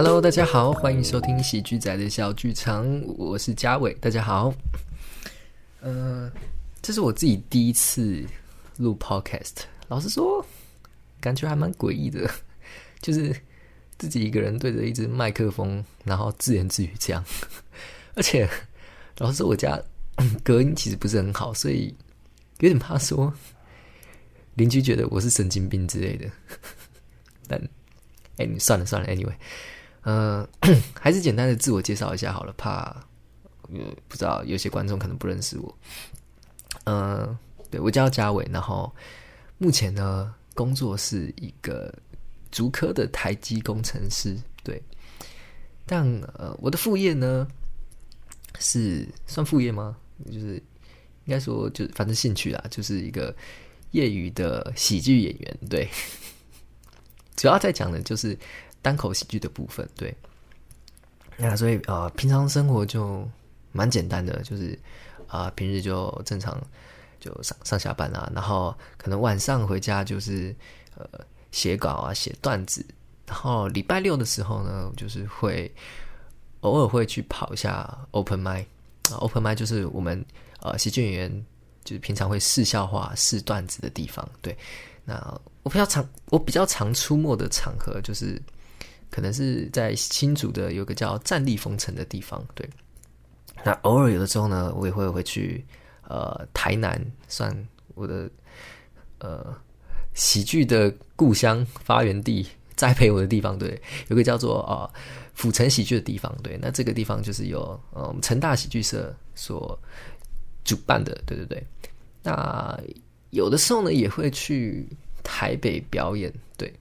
Hello，大家好，欢迎收听喜剧仔的小剧场，我是嘉伟，大家好。呃，这是我自己第一次录 Podcast，老实说，感觉还蛮诡异的，就是自己一个人对着一支麦克风，然后自言自语这样，而且老实说，我家 隔音其实不是很好，所以有点怕说邻居觉得我是神经病之类的。但哎，算了算了，Anyway。呃，还是简单的自我介绍一下好了，怕呃不知道有些观众可能不认识我。嗯，对我叫嘉伟，然后目前呢工作是一个足科的台机工程师，对。但呃我的副业呢是算副业吗？就是应该说就反正兴趣啦，就是一个业余的喜剧演员，对。主要在讲的就是。单口喜剧的部分，对，那所以呃，平常生活就蛮简单的，就是啊，平日就正常就上上下班啊，然后可能晚上回家就是呃写稿啊，写段子，然后礼拜六的时候呢，就是会偶尔会去跑一下 open m i 啊，open m i 就是我们呃喜剧演员就是平常会试笑话、试段子的地方，对，那我比较常我比较常出没的场合就是。可能是在新竹的有个叫站立风城的地方，对。那偶尔有的时候呢，我也会回去呃台南，算我的呃喜剧的故乡发源地，栽培我的地方，对。有个叫做啊府城喜剧的地方，对。那这个地方就是由呃成大喜剧社所主办的，对对对。那有的时候呢，也会去台北表演，对。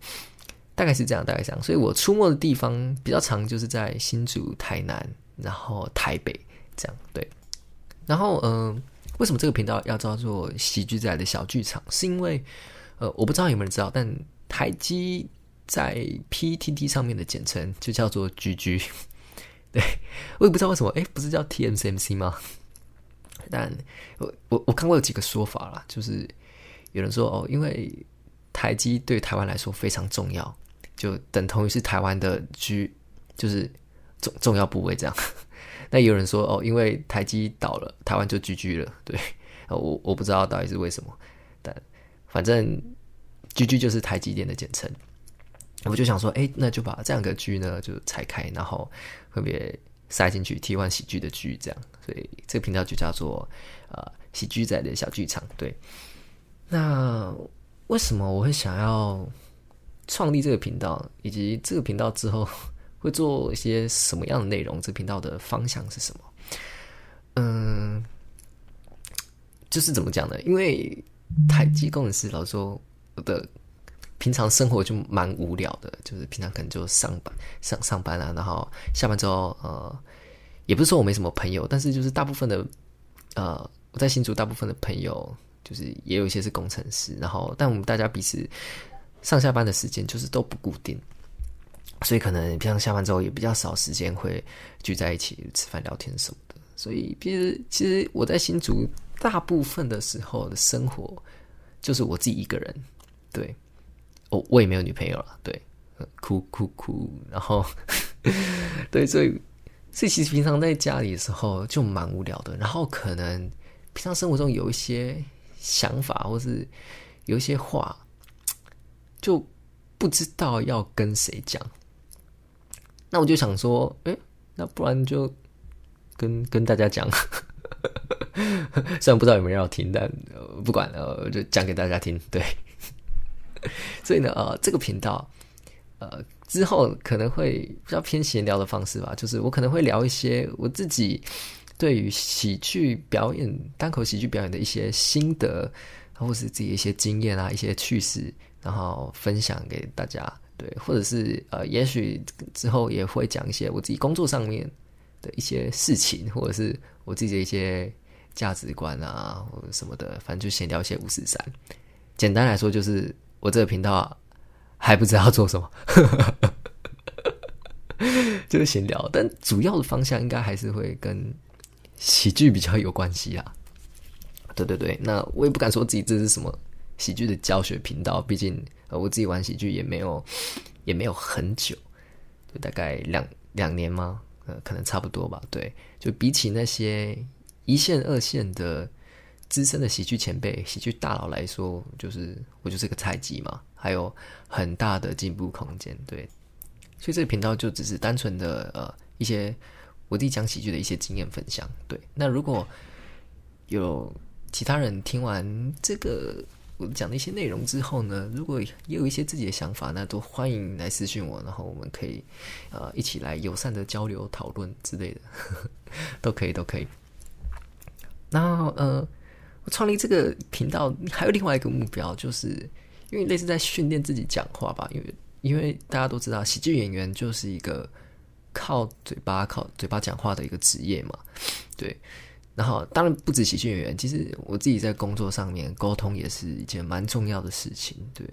大概是这样，大概是这样，所以我出没的地方比较长，就是在新竹、台南，然后台北这样。对，然后嗯，为什么这个频道要叫做喜剧仔的小剧场？是因为呃，我不知道有没有人知道，但台积在 PTT 上面的简称就叫做 GG。对，我也不知道为什么，哎，不是叫 TMCMC 吗？但我我我看过有几个说法啦，就是有人说哦，因为台积对台湾来说非常重要。就等同于是台湾的居，就是重重要部位这样。那有人说哦，因为台积倒了，台湾就居居了。对，我我不知道到底是为什么，但反正居居就是台积电的简称。我就想说，哎，那就把这两个居呢就拆开，然后分别塞进去替换喜剧的剧，这样。所以这个频道就叫做呃喜剧仔的小剧场。对，那为什么我会想要？创立这个频道，以及这个频道之后 会做一些什么样的内容？这频道的方向是什么？嗯，就是怎么讲呢？因为台积工程师老说我的平常生活就蛮无聊的，就是平常可能就上班上上班啊，然后下班之后呃，也不是说我没什么朋友，但是就是大部分的呃我在新竹大部分的朋友，就是也有一些是工程师，然后但我们大家彼此。上下班的时间就是都不固定，所以可能平常下班之后也比较少时间会聚在一起吃饭聊天什么的。所以其实其实我在新竹大部分的时候的生活就是我自己一个人。对，我我也没有女朋友了。对，哭哭哭，然后 对，所以所以其实平常在家里的时候就蛮无聊的。然后可能平常生活中有一些想法，或是有一些话。就不知道要跟谁讲，那我就想说，哎，那不然就跟跟大家讲。虽然不知道有没有人要听，但不管了，就讲给大家听。对，所以呢，呃，这个频道，呃，之后可能会比较偏闲聊的方式吧，就是我可能会聊一些我自己对于喜剧表演、单口喜剧表演的一些心得，或是自己一些经验啊，一些趣事。然后分享给大家，对，或者是呃，也许之后也会讲一些我自己工作上面的一些事情，或者是我自己的一些价值观啊，或者什么的，反正就闲聊一些五四三。简单来说，就是我这个频道还不知道做什么，就是闲聊，但主要的方向应该还是会跟喜剧比较有关系啊。对对对，那我也不敢说自己这是什么。喜剧的教学频道，毕竟呃我自己玩喜剧也没有 也没有很久，就大概两两年吗？呃，可能差不多吧。对，就比起那些一线、二线的资深的喜剧前辈、喜剧大佬来说，就是我就是个菜鸡嘛，还有很大的进步空间。对，所以这个频道就只是单纯的呃一些我自己讲喜剧的一些经验分享。对，那如果有其他人听完这个。我讲的一些内容之后呢，如果也有一些自己的想法，那都欢迎来私信我，然后我们可以呃一起来友善的交流讨论之类的，都可以都可以。那呃，我创立这个频道还有另外一个目标，就是因为类似在训练自己讲话吧，因为因为大家都知道喜剧演员就是一个靠嘴巴靠嘴巴讲话的一个职业嘛，对。然后，当然不止喜剧演员，其实我自己在工作上面沟通也是一件蛮重要的事情，对，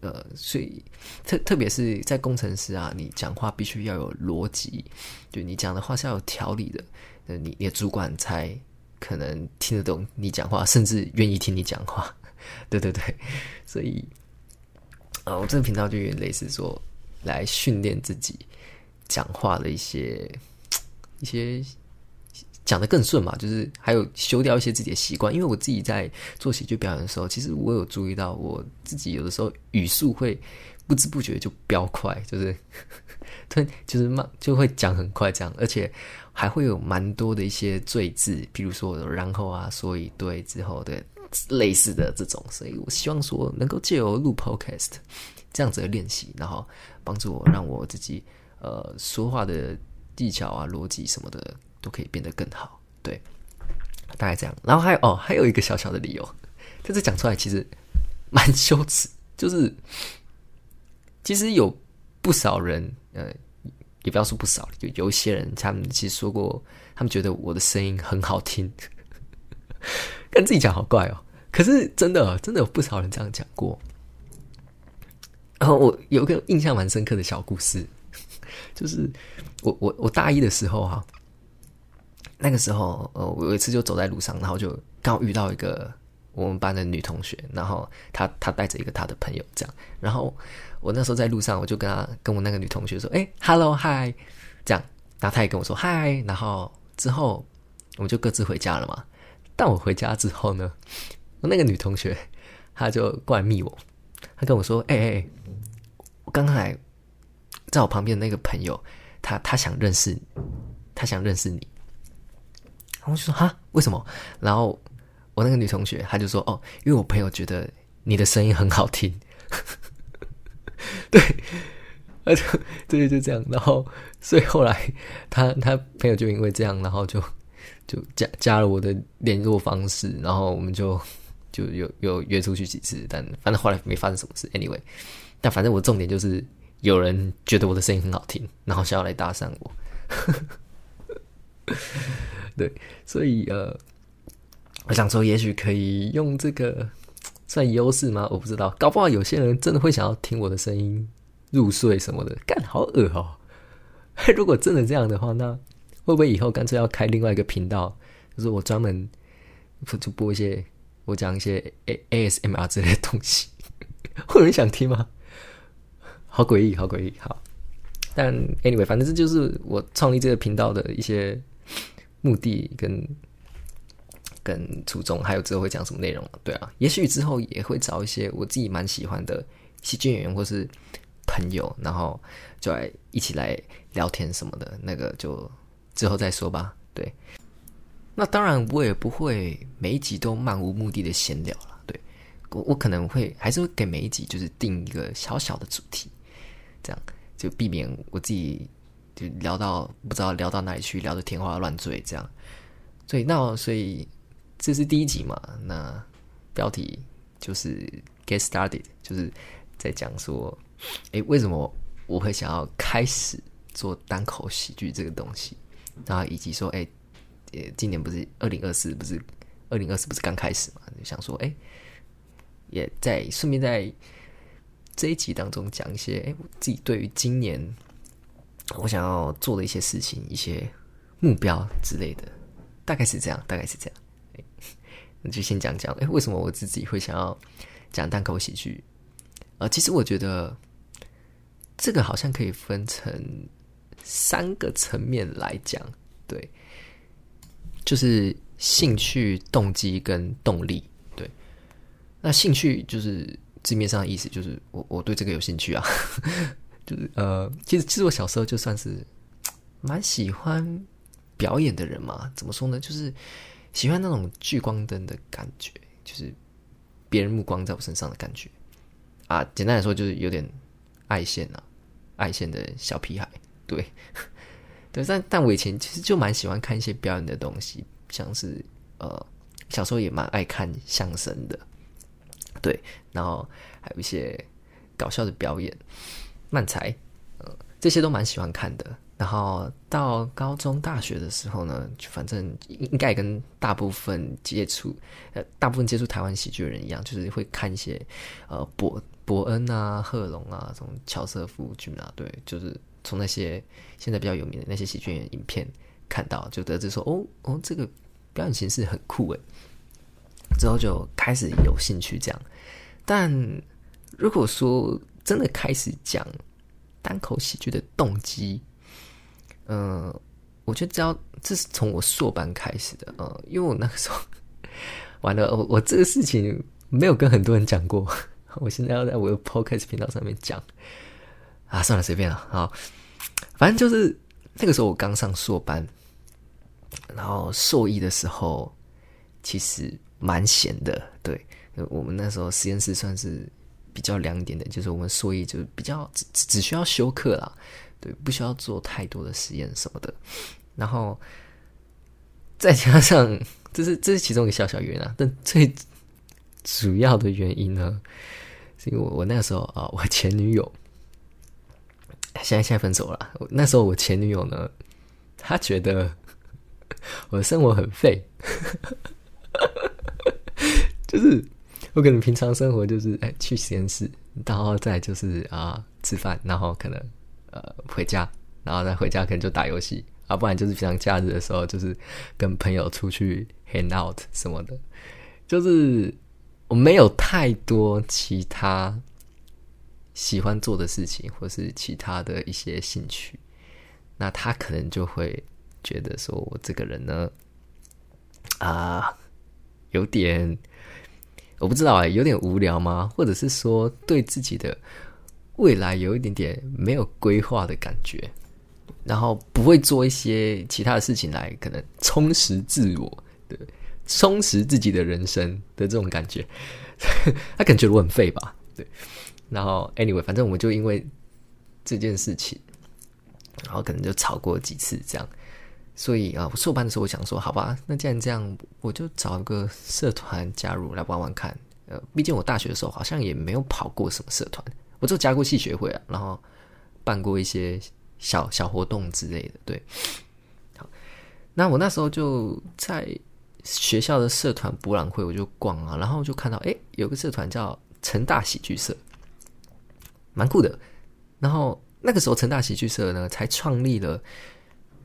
呃，所以特特别是在工程师啊，你讲话必须要有逻辑，就你讲的话是要有条理的，呃，你你的主管才可能听得懂你讲话，甚至愿意听你讲话，对对对，所以，啊，我这个频道就有点类似说，来训练自己讲话的一些一些。讲的更顺嘛，就是还有修掉一些自己的习惯。因为我自己在做喜剧表演的时候，其实我有注意到我自己有的时候语速会不知不觉就飙快，就是 突然就是慢就会讲很快这样，而且还会有蛮多的一些赘字，比如说然后啊，所以对之后的类似的这种。所以我希望说能够借由录 podcast 这样子的练习，然后帮助我让我自己呃说话的技巧啊、逻辑什么的。都可以变得更好，对，大概这样。然后还有哦，还有一个小小的理由，但是讲出来其实蛮羞耻。就是其实有不少人，呃，也不要说不少，就有一些人，他们其实说过，他们觉得我的声音很好听，跟自己讲好怪哦。可是真的，真的有不少人这样讲过。然后我有个印象蛮深刻的小故事，就是我我我大一的时候哈。那个时候，呃，我有一次就走在路上，然后就刚好遇到一个我们班的女同学，然后她她带着一个她的朋友这样，然后我那时候在路上，我就跟她跟我那个女同学说：“哎，hello，hi，这样。”然后她也跟我说：“hi。”然后之后我们就各自回家了嘛。但我回家之后呢，我那个女同学她就过来密我，她跟我说：“哎哎，我刚才在我旁边那个朋友，他他想认识，他想认识你。”我就说哈，为什么？然后我那个女同学，她就说哦，因为我朋友觉得你的声音很好听。对，而且对，就这样。然后，所以后来他他朋友就因为这样，然后就就加加了我的联络方式，然后我们就就有有约出去几次，但反正后来没发生什么事。Anyway，但反正我重点就是有人觉得我的声音很好听，然后想要来搭讪我。对，所以呃，我想说，也许可以用这个 算优势吗？我不知道，搞不好有些人真的会想要听我的声音入睡什么的，干好恶哦！如果真的这样的话，那会不会以后干脆要开另外一个频道，就是我专门 就播一些我讲一些 A A S M R 之类的东西？会有人想听吗？好诡异，好诡异，好。但 anyway，反正这就是我创立这个频道的一些。目的跟跟初衷，还有之后会讲什么内容？对啊，也许之后也会找一些我自己蛮喜欢的喜剧演员或是朋友，然后就来一起来聊天什么的。那个就之后再说吧。对，那当然我也不会每一集都漫无目的的闲聊了。对我，我可能会还是会给每一集就是定一个小小的主题，这样就避免我自己。就聊到不知道聊到哪里去，聊得天花乱坠这样，所以那所以这是第一集嘛？那标题就是 get started，就是在讲说，哎，为什么我会想要开始做单口喜剧这个东西？然后以及说，哎，呃，今年不是二零二四，不是二零二四，不是刚开始嘛？就想说，哎，也在顺便在这一集当中讲一些，哎，我自己对于今年。我想要做的一些事情、一些目标之类的，大概是这样，大概是这样。那就先讲讲，哎，为什么我自己会想要讲单口喜剧？呃，其实我觉得这个好像可以分成三个层面来讲，对，就是兴趣、动机跟动力。对，那兴趣就是字面上的意思，就是我我对这个有兴趣啊。就是呃，其实其实我小时候就算是蛮喜欢表演的人嘛。怎么说呢？就是喜欢那种聚光灯的感觉，就是别人目光在我身上的感觉啊。简单来说，就是有点爱线啊，爱线的小屁孩。对，对，但但我以前其实就蛮喜欢看一些表演的东西，像是呃，小时候也蛮爱看相声的，对，然后还有一些搞笑的表演。漫才，呃，这些都蛮喜欢看的。然后到高中、大学的时候呢，就反正应该跟大部分接触，呃，大部分接触台湾喜剧的人一样，就是会看一些，呃，伯伯恩啊、贺龙啊、这种乔瑟夫、君啊，对，就是从那些现在比较有名的那些喜剧演员影片看到，就得知说，哦哦，这个表演形式很酷诶。之后就开始有兴趣这样。但如果说，真的开始讲单口喜剧的动机，嗯，我觉得只要这是从我硕班开始的，嗯，因为我那个时候 完了，我我这个事情没有跟很多人讲过，我现在要在我的 podcast 频道上面讲。啊，算了，随便了，好，反正就是那个时候我刚上硕班，然后硕一的时候其实蛮闲的，对，我们那时候实验室算是。比较凉一点的，就是我们所以就比较只只需要休课啦，对，不需要做太多的实验什么的。然后再加上，这是这是其中一个小小原因啊。但最主要的原因呢，是因为我我那个时候啊，我前女友现在现在分手了。那时候我前女友呢，她觉得我的生活很废，就是。我可能平常生活就是哎去实验室，然后再就是啊吃饭，然后可能呃回家，然后再回家可能就打游戏，啊不然就是平常假日的时候就是跟朋友出去 hang out 什么的，就是我没有太多其他喜欢做的事情，或是其他的一些兴趣，那他可能就会觉得说我这个人呢啊有点。我不知道哎，有点无聊吗？或者是说对自己的未来有一点点没有规划的感觉，然后不会做一些其他的事情来可能充实自我，对，充实自己的人生的这种感觉，他可能觉我很废吧？对。然后，anyway，反正我们就因为这件事情，然后可能就吵过几次这样。所以啊，我硕班的时候，我想说，好吧，那既然这样，我就找一个社团加入来玩玩看。呃，毕竟我大学的时候好像也没有跑过什么社团，我就加过系学会啊，然后办过一些小小活动之类的。对，好，那我那时候就在学校的社团博览会，我就逛啊，然后就看到，哎，有个社团叫成大喜剧社，蛮酷的。然后那个时候成大喜剧社呢，才创立了。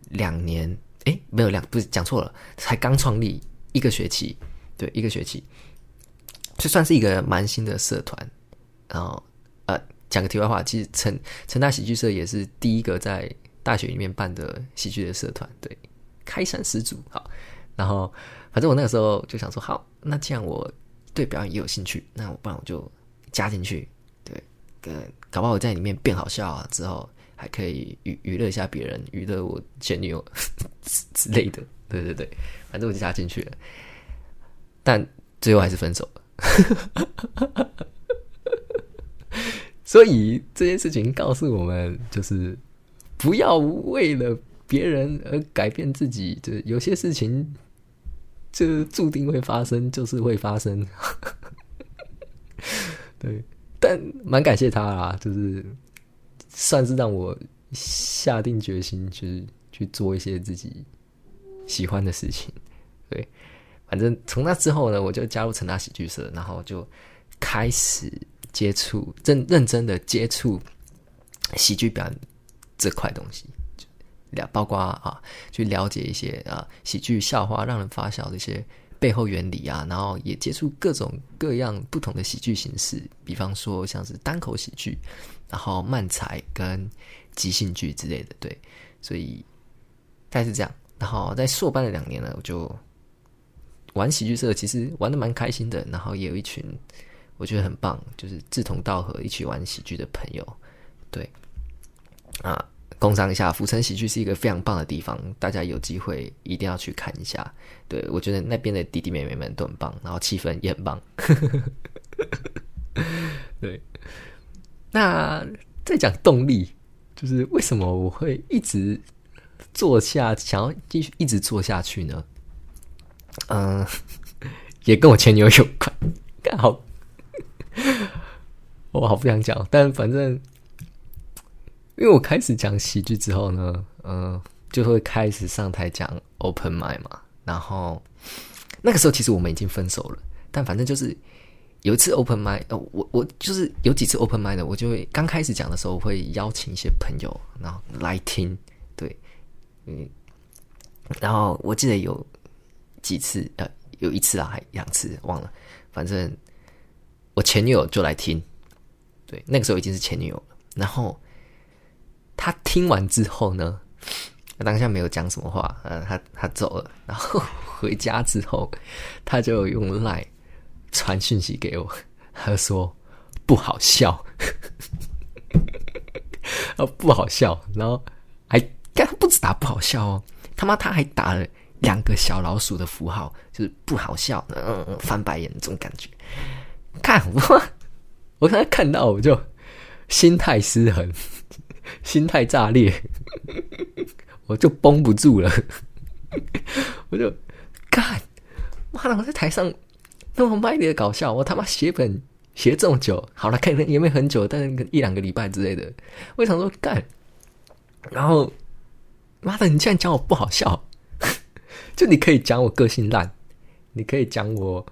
两年，哎，没有两，不是讲错了，才刚创立一个学期，对，一个学期，就算是一个蛮新的社团。然后，呃，讲个题外话，其实成成大喜剧社也是第一个在大学里面办的喜剧的社团，对，开山始祖。好，然后反正我那个时候就想说，好，那既然我对表演也有兴趣，那我不然我就加进去，对，跟搞不好我在里面变好笑啊，之后。还可以娱娱乐一下别人，娱乐我前女友之类的，对对对，反正我就加进去了，但最后还是分手了。所以这件事情告诉我们，就是不要为了别人而改变自己。就是有些事情，就注定会发生，就是会发生。对，但蛮感谢他啦，就是。算是让我下定决心，就是去做一些自己喜欢的事情。对，反正从那之后呢，我就加入成大喜剧社，然后就开始接触认认真的接触喜剧表演这块东西，了包括啊，去了解一些啊喜剧笑话让人发笑的一些背后原理啊，然后也接触各种各样不同的喜剧形式，比方说像是单口喜剧。然后慢才跟即兴剧之类的，对，所以大概是这样。然后在硕班的两年呢，我就玩喜剧社，其实玩的蛮开心的。然后也有一群我觉得很棒，就是志同道合一起玩喜剧的朋友，对啊。工商一下，浮城喜剧是一个非常棒的地方，大家有机会一定要去看一下。对我觉得那边的弟弟妹妹们都很棒，然后气氛也很棒。对，那再讲动力，就是为什么我会一直做下，想要继续一直做下去呢？嗯，也跟我前女友有关。刚好，我好不想讲，但反正。因为我开始讲喜剧之后呢，嗯，就会开始上台讲 open m i 嘛。然后那个时候其实我们已经分手了，但反正就是有一次 open m i 呃，我我就是有几次 open m i 的，我就会刚开始讲的时候会邀请一些朋友，然后来听，嗯，然后我记得有几次，呃，有一次啊，还两次忘了，反正我前女友就来听，对，那个时候已经是前女友了，然后。他听完之后呢，当下没有讲什么话，呃，他他走了，然后回家之后，他就用 Line 传讯息给我，他说不好笑，哦不好笑，然后打不好笑哦，他妈他还打了两个小老鼠的符号，就是不好笑，嗯嗯翻白眼这种感觉，看我我刚才看到我就心态失衡。心态炸裂，我就绷不住了，我就干，妈的！我在台上那么卖力的搞笑，我他妈写本写这么久，好了，可能也没很久，但是一两个礼拜之类的，我想说干，然后妈的，你竟然讲我不好笑，就你可以讲我个性烂，你可以讲我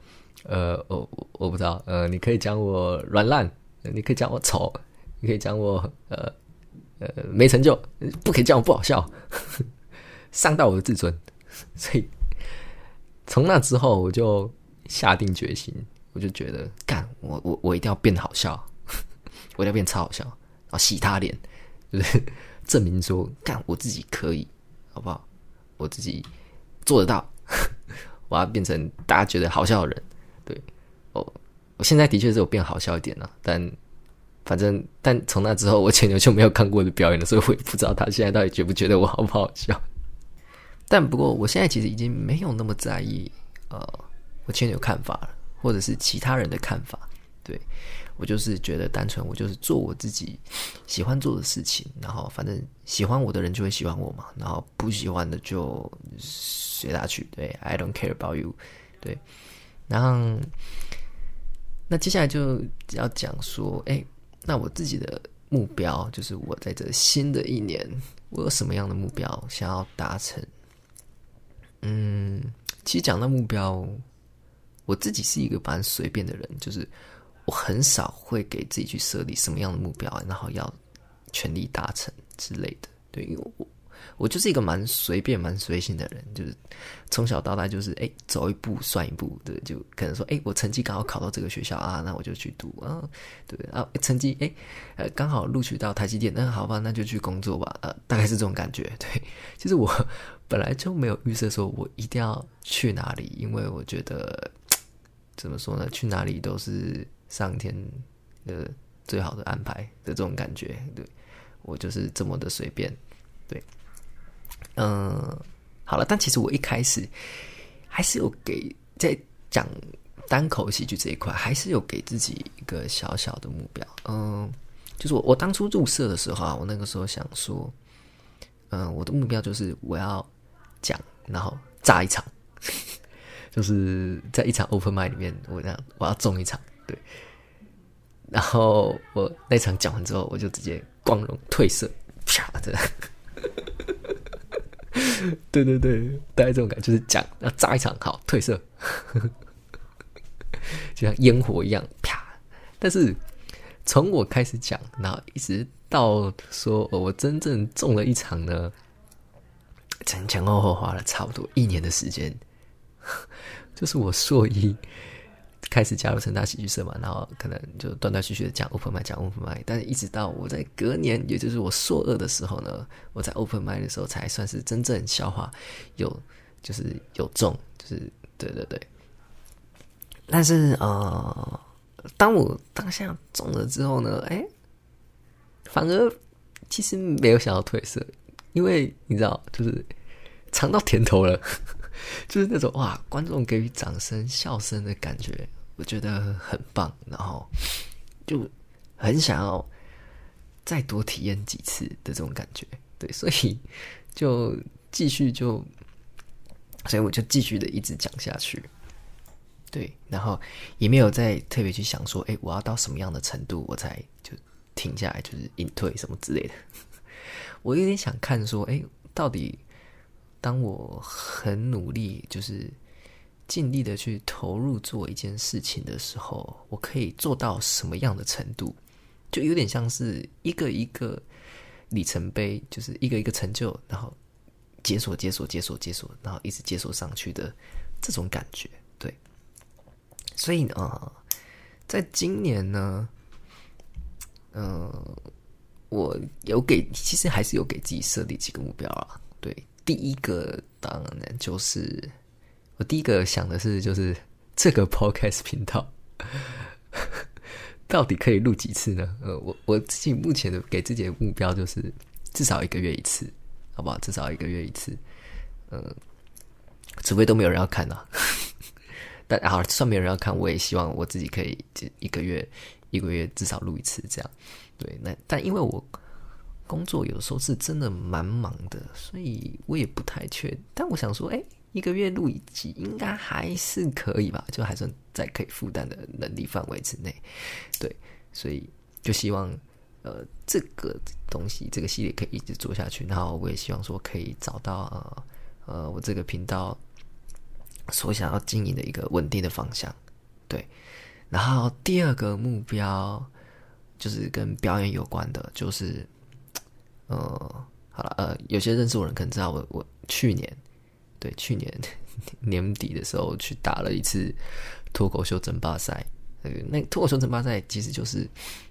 呃，我我不知道，呃，你可以讲我软烂，你可以讲我丑，你可以讲我呃。呃，没成就，不可以讲我，不好笑，伤到我的自尊。所以从那之后，我就下定决心，我就觉得，干，我我我一定要变好笑，我一定要变超好笑，然后洗他脸，就是证明说，干，我自己可以，好不好？我自己做得到，我要变成大家觉得好笑的人。对，我我现在的确是有变好笑一点了，但。反正，但从那之后，我前女友就没有看过的表演了，所以我也不知道她现在到底觉不觉得我好不好笑。但不过，我现在其实已经没有那么在意呃我前女友看法了，或者是其他人的看法。对我就是觉得单纯，我就是做我自己喜欢做的事情，然后反正喜欢我的人就会喜欢我嘛，然后不喜欢的就随他去。对，I don't care about you。对，然后那接下来就要讲说，哎。那我自己的目标就是，我在这新的一年，我有什么样的目标想要达成？嗯，其实讲到目标，我自己是一个蛮随便的人，就是我很少会给自己去设立什么样的目标，然后要全力达成之类的。对，因为我。我就是一个蛮随便、蛮随性的人，就是从小到大就是哎，走一步算一步的，就可能说哎，我成绩刚好考到这个学校啊，那我就去读啊，对啊，成绩哎，呃，刚好录取到台积电，那好吧，那就去工作吧，呃，大概是这种感觉。对，其实我本来就没有预设说我一定要去哪里，因为我觉得怎么说呢，去哪里都是上天的最好的安排的这种感觉。对我就是这么的随便，对。嗯，好了，但其实我一开始还是有给在讲单口喜剧这一块，还是有给自己一个小小的目标。嗯，就是我我当初入社的时候啊，我那个时候想说，嗯，我的目标就是我要讲，然后炸一场，就是在一场 open m i 里面，我这样我要中一场，对。然后我那场讲完之后，我就直接光荣褪色，啪的。对对对，大概这种感觉就是讲要炸一场好褪色，就像烟火一样啪。但是从我开始讲，然后一直到说我真正中了一场呢，前前后后花了差不多一年的时间。就是我硕一开始加入成大喜剧社嘛，然后可能就断断续续的讲 open 麦，讲 open 麦，但是一直到我在隔年，也就是我硕二的时候呢，我在 open 麦的时候才算是真正消化有，就是有中，就是对对对。但是呃，当我当下中了之后呢，哎，反而其实没有想要褪色，因为你知道，就是尝到甜头了。就是那种哇，观众给予掌声、笑声的感觉，我觉得很棒。然后就很想要再多体验几次的这种感觉，对，所以就继续就，所以我就继续的一直讲下去，对，然后也没有再特别去想说，哎，我要到什么样的程度我才就停下来，就是隐退什么之类的。我有点想看说，哎，到底。当我很努力，就是尽力的去投入做一件事情的时候，我可以做到什么样的程度？就有点像是一个一个里程碑，就是一个一个成就，然后解锁、解锁、解锁、解锁，然后一直解锁上去的这种感觉。对，所以呢，在今年呢，嗯，我有给，其实还是有给自己设立几个目标啊。对。第一个当然就是我第一个想的是，就是这个 podcast 频道到底可以录几次呢？呃，我我自己目前的给自己的目标就是至少一个月一次，好不好？至少一个月一次，嗯，除非都没有人要看呢。但好，算没有人要看，我也希望我自己可以一个月一个月至少录一次，这样对。那但因为我。工作有时候是真的蛮忙的，所以我也不太确。但我想说，哎，一个月录一集应该还是可以吧？就还算在可以负担的能力范围之内。对，所以就希望呃这个东西这个系列可以一直做下去。然后我也希望说可以找到呃呃我这个频道所想要经营的一个稳定的方向。对，然后第二个目标就是跟表演有关的，就是。呃，好了，呃，有些认识我的人可能知道我，我去年，对，去年 年底的时候去打了一次脱口秀争霸赛。那脱口秀争霸赛其实就是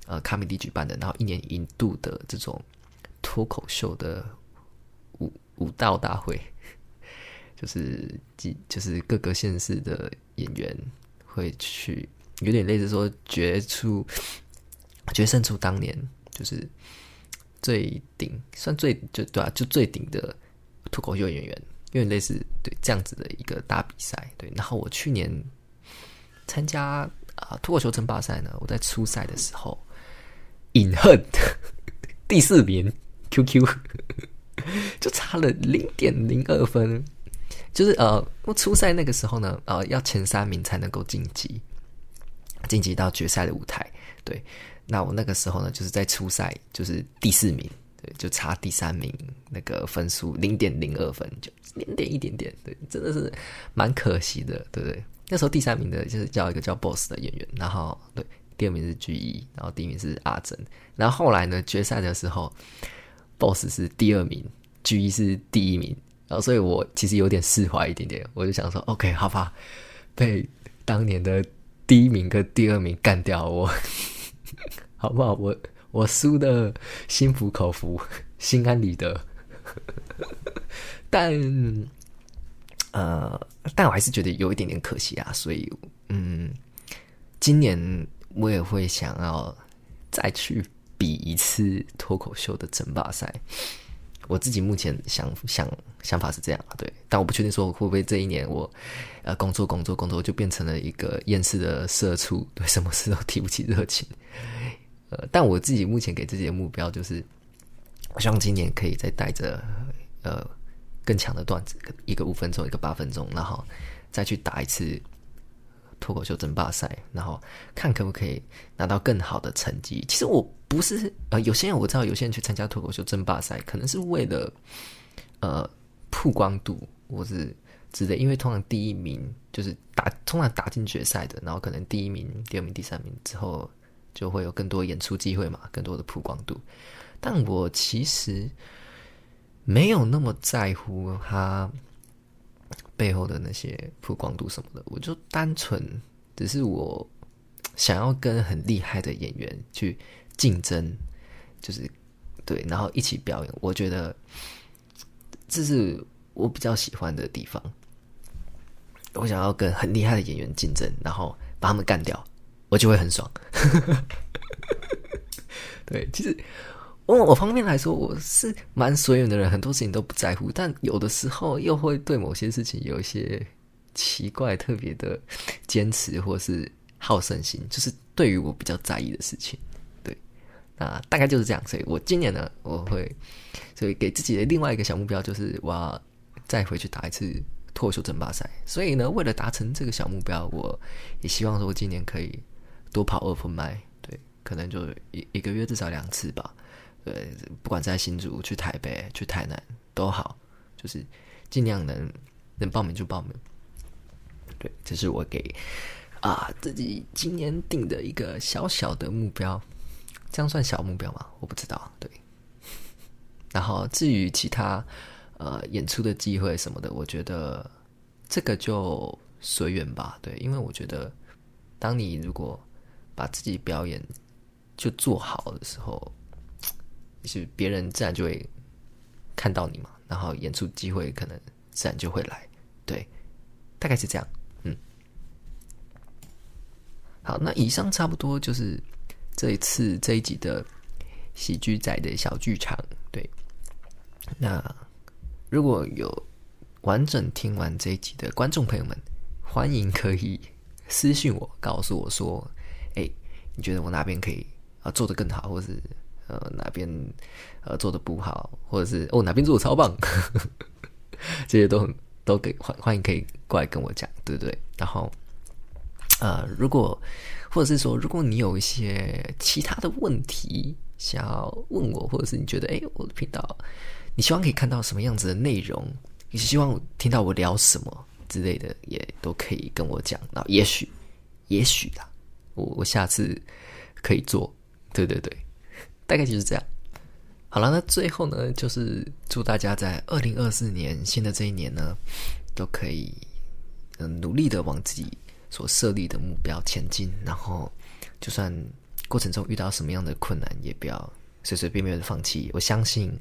呃卡米蒂举办的，然后一年一度的这种脱口秀的舞舞蹈大会，就是几就是各个县市的演员会去，有点类似说决出决胜出当年就是。最顶算最就对啊，就最顶的脱口秀演员，因为类似对这样子的一个大比赛，对。然后我去年参加啊脱口秀争霸赛呢，我在初赛的时候隐恨 第四名，QQ 就差了零点零二分，就是呃，我初赛那个时候呢，呃，要前三名才能够晋级，晋级到决赛的舞台，对。那我那个时候呢，就是在初赛就是第四名，对，就差第三名那个分数零点零二分，就零点一点点，对，真的是蛮可惜的，对不对？那时候第三名的就是叫一个叫 Boss 的演员，然后对，第二名是 G 一，然后第一名是阿珍，然后后来呢，决赛的时候，Boss 是第二名，G 一是第一名，然后所以我其实有点释怀一点点，我就想说，OK，好吧，被当年的第一名跟第二名干掉我。好不好？我我输的心服口服，心安理得。但呃，但我还是觉得有一点点可惜啊。所以，嗯，今年我也会想要再去比一次脱口秀的争霸赛。我自己目前想想想法是这样啊，对。但我不确定说会不会这一年我呃工作工作工作就变成了一个厌世的社畜，对什么事都提不起热情。呃，但我自己目前给自己的目标就是，我希望今年可以再带着呃更强的段子，一个五分钟，一个八分钟，然后再去打一次脱口秀争霸赛，然后看可不可以拿到更好的成绩。其实我不是呃，有些人我知道，有些人去参加脱口秀争霸赛，可能是为了呃曝光度，或是之类，因为通常第一名就是打，通常打进决赛的，然后可能第一名、第二名、第三名之后。就会有更多演出机会嘛，更多的曝光度。但我其实没有那么在乎他背后的那些曝光度什么的，我就单纯只是我想要跟很厉害的演员去竞争，就是对，然后一起表演。我觉得这是我比较喜欢的地方。我想要跟很厉害的演员竞争，然后把他们干掉，我就会很爽。对，其实我我方面来说，我是蛮随缘的人，很多事情都不在乎，但有的时候又会对某些事情有一些奇怪、特别的坚持或是好胜心，就是对于我比较在意的事情。对，那大概就是这样。所以我今年呢，我会所以给自己的另外一个小目标，就是我要再回去打一次。脱口秀争霸赛，所以呢，为了达成这个小目标，我也希望说今年可以多跑二分麦，对，可能就一一个月至少两次吧，对，不管在新竹、去台北、去台南都好，就是尽量能能报名就报名。对，这是我给啊自己今年定的一个小小的目标，这样算小目标吗？我不知道。对，然后至于其他。呃，演出的机会什么的，我觉得这个就随缘吧。对，因为我觉得，当你如果把自己表演就做好的时候，是别人自然就会看到你嘛，然后演出机会可能自然就会来。对，大概是这样。嗯，好，那以上差不多就是这一次这一集的喜剧仔的小剧场。对，那。如果有完整听完这一集的观众朋友们，欢迎可以私信我，告诉我说：“哎，你觉得我哪边可以啊做得更好，或是呃哪边呃做的不好，或者是哦哪边做的超棒，这些都很都给欢欢迎可以过来跟我讲，对不对？然后呃，如果或者是说，如果你有一些其他的问题想要问我，或者是你觉得哎我的频道。你希望可以看到什么样子的内容？你希望听到我聊什么之类的，也都可以跟我讲。那也许，也许啦，我我下次可以做。对对对，大概就是这样。好了，那最后呢，就是祝大家在二零二四年新的这一年呢，都可以嗯努力的往自己所设立的目标前进。然后，就算过程中遇到什么样的困难，也不要随随便便的放弃。我相信。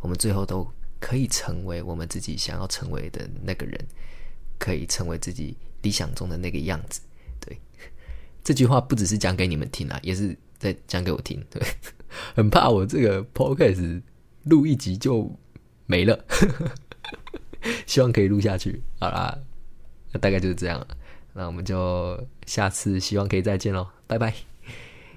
我们最后都可以成为我们自己想要成为的那个人，可以成为自己理想中的那个样子。对，这句话不只是讲给你们听啊，也是在讲给我听。对，很怕我这个 podcast 录一集就没了，希望可以录下去。好啦，那大概就是这样了。那我们就下次希望可以再见喽，拜拜。